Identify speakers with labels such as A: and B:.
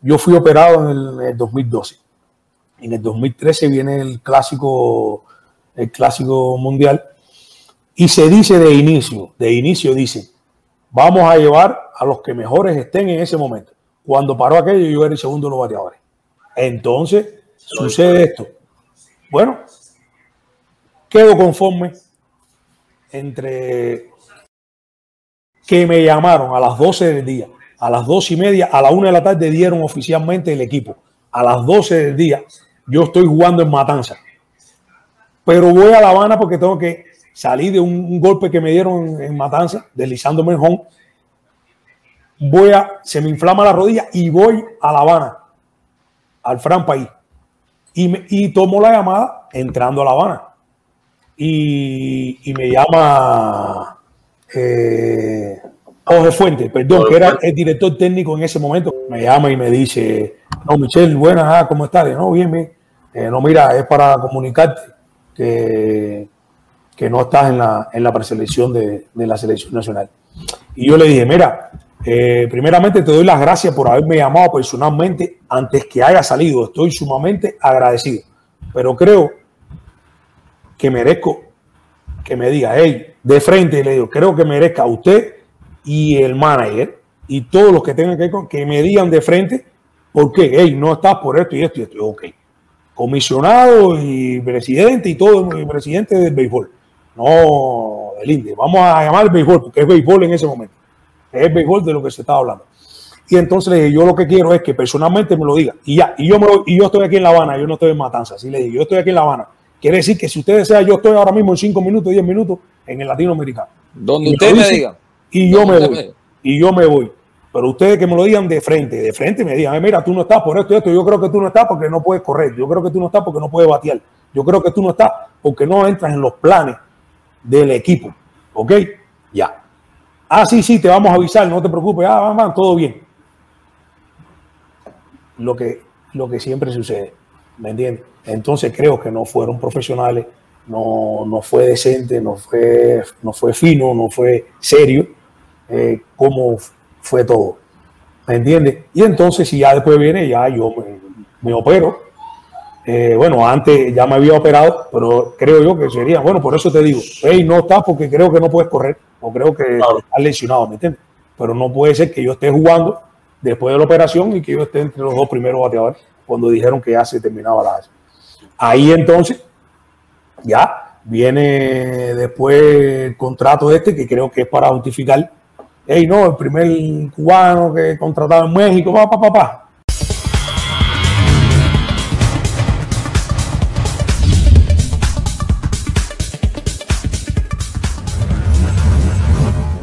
A: yo fui operado en el, 2012. En el 2013 viene el clásico, el clásico mundial y se dice de inicio, de inicio dice, vamos a llevar a los que mejores estén en ese momento. Cuando paró aquello, yo era el segundo de los bateadores. Entonces, sucede esto. Bueno, quedo conforme entre que me llamaron a las 12 del día, a las 2 y media, a la 1 de la tarde dieron oficialmente el equipo. A las 12 del día yo estoy jugando en Matanza. Pero voy a La Habana porque tengo que salir de un, golpe que me dieron en, Matanza, deslizándome en home. Voy a, se me inflama la rodilla y voy a La Habana, al Fran País. Y, y tomo la llamada entrando a La Habana y, me llama eh, Jorge Fuente, perdón, que era el director técnico en ese momento, me llama y me dice, no, Michelle, buenas, ah, ¿cómo estás? No, bien, bien. Eh, no, mira, es para comunicarte que, que no estás en la, en la preselección de, de, la selección nacional. Y yo le dije, mira, eh, primeramente te doy las gracias por haberme llamado personalmente antes que haya salido. Estoy sumamente agradecido. Pero creo que merezco que me diga, hey, de frente, le digo, creo que merezca a usted y el manager y todos los que tengan que que me digan de frente, ¿por qué? Hey, no estás por esto y esto y esto. Ok. Comisionado y presidente y todo, el presidente del béisbol. No, del INDE. Vamos a llamar el béisbol, porque es béisbol en ese momento. Es béisbol de lo que se está hablando. Y entonces le dije, yo lo que quiero es que personalmente me lo diga. Y ya, y yo, me y yo estoy aquí en La Habana, yo no estoy en Matanza. Así le dije, yo estoy aquí en La Habana Quiere decir que si usted desea, yo estoy ahora mismo en 5 minutos, 10 minutos en el latinoamericano.
B: Donde usted me diga.
A: Y yo me voy. Y yo me voy. Pero ustedes que me lo digan de frente, de frente me digan, mira, tú no estás por esto y esto. Yo creo que tú no estás porque no puedes correr. Yo creo que tú no estás porque no puedes batear. Yo creo que tú no estás porque no entras en los planes del equipo. ¿Ok? Ya. Ah, sí, sí, te vamos a avisar, no te preocupes. Ah, mamá, todo bien. Lo que, lo que siempre sucede. ¿Me entiendes? Entonces creo que no fueron profesionales, no, no fue decente, no fue, no fue fino, no fue serio, eh, como fue todo. ¿Me entiendes? Y entonces, si ya después viene, ya yo me, opero. Eh, bueno, antes ya me había operado, pero creo yo que sería, bueno, por eso te digo, hey, no estás porque creo que no puedes correr, o creo que estás lesionado, ¿me entiendes? Pero no puede ser que yo esté jugando después de la operación y que yo esté entre los dos primeros bateadores cuando dijeron que ya se terminaba la Ahí entonces, ya viene después el contrato este, que creo que es para justificar, hey, no, el primer cubano que contratado en México, papá, papá,